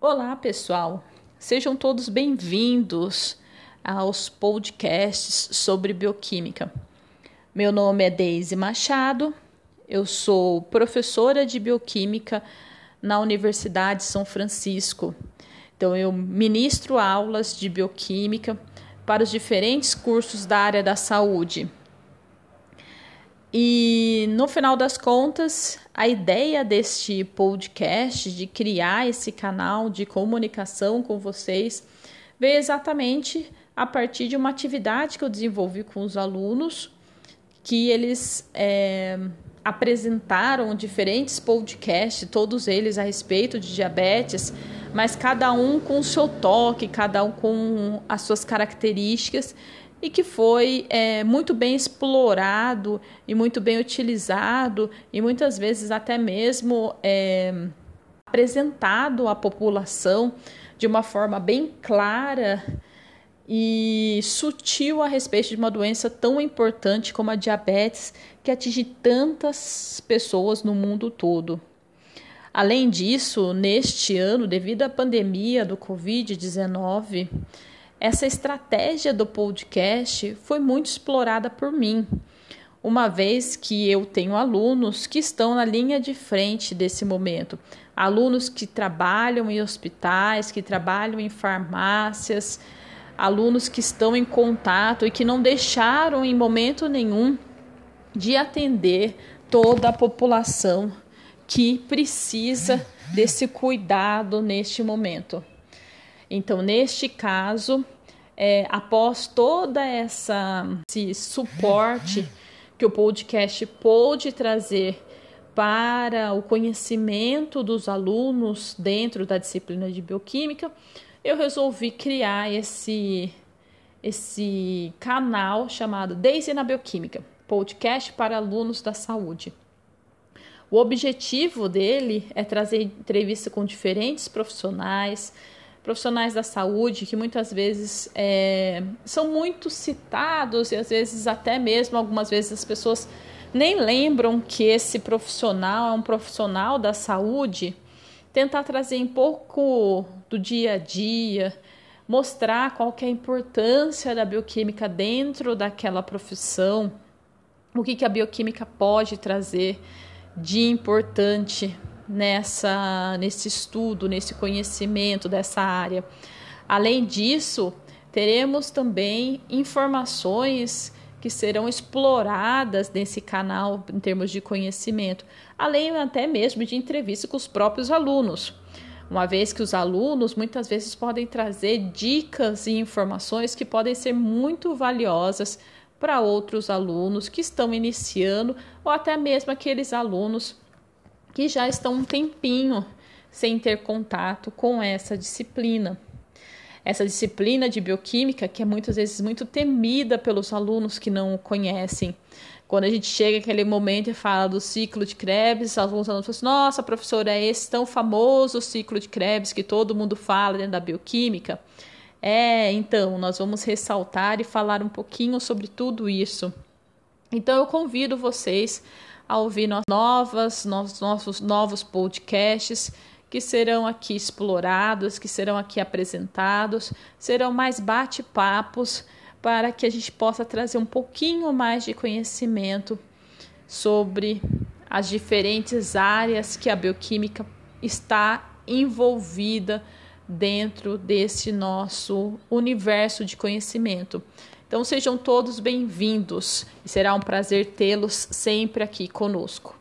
Olá, pessoal. Sejam todos bem-vindos aos podcasts sobre bioquímica. Meu nome é Deise Machado, eu sou professora de bioquímica na Universidade São Francisco. Então, eu ministro aulas de bioquímica para os diferentes cursos da área da saúde. E no final das contas, a ideia deste podcast, de criar esse canal de comunicação com vocês, veio exatamente a partir de uma atividade que eu desenvolvi com os alunos, que eles é, apresentaram diferentes podcasts, todos eles a respeito de diabetes, mas cada um com o seu toque, cada um com as suas características e que foi é, muito bem explorado e muito bem utilizado e muitas vezes até mesmo é, apresentado à população de uma forma bem clara e sutil a respeito de uma doença tão importante como a diabetes, que atinge tantas pessoas no mundo todo. Além disso, neste ano, devido à pandemia do Covid-19, essa estratégia do podcast foi muito explorada por mim, uma vez que eu tenho alunos que estão na linha de frente desse momento, alunos que trabalham em hospitais, que trabalham em farmácias, alunos que estão em contato e que não deixaram em momento nenhum de atender toda a população que precisa desse cuidado neste momento. Então, neste caso, é, após toda essa esse suporte que o podcast pôde trazer para o conhecimento dos alunos dentro da disciplina de bioquímica, eu resolvi criar esse esse canal chamado Daisy na Bioquímica, podcast para alunos da saúde. O objetivo dele é trazer entrevista com diferentes profissionais, profissionais da saúde que muitas vezes é, são muito citados e às vezes até mesmo algumas vezes as pessoas nem lembram que esse profissional é um profissional da saúde. Tentar trazer um pouco do dia a dia, mostrar qual que é a importância da bioquímica dentro daquela profissão, o que, que a bioquímica pode trazer de importante nessa nesse estudo, nesse conhecimento dessa área. Além disso, teremos também informações que serão exploradas nesse canal em termos de conhecimento, além até mesmo de entrevista com os próprios alunos. Uma vez que os alunos muitas vezes podem trazer dicas e informações que podem ser muito valiosas para outros alunos que estão iniciando ou até mesmo aqueles alunos que já estão um tempinho sem ter contato com essa disciplina. Essa disciplina de bioquímica que é muitas vezes muito temida pelos alunos que não o conhecem. Quando a gente chega aquele momento e fala do ciclo de Krebs, alguns alunos falam assim, nossa, professora, é esse tão famoso ciclo de Krebs que todo mundo fala dentro da bioquímica? É, então, nós vamos ressaltar e falar um pouquinho sobre tudo isso. Então, eu convido vocês a ouvir novas, nossos novos podcasts que serão aqui explorados, que serão aqui apresentados, serão mais bate-papos para que a gente possa trazer um pouquinho mais de conhecimento sobre as diferentes áreas que a bioquímica está envolvida dentro desse nosso universo de conhecimento. Então sejam todos bem-vindos e será um prazer tê-los sempre aqui conosco.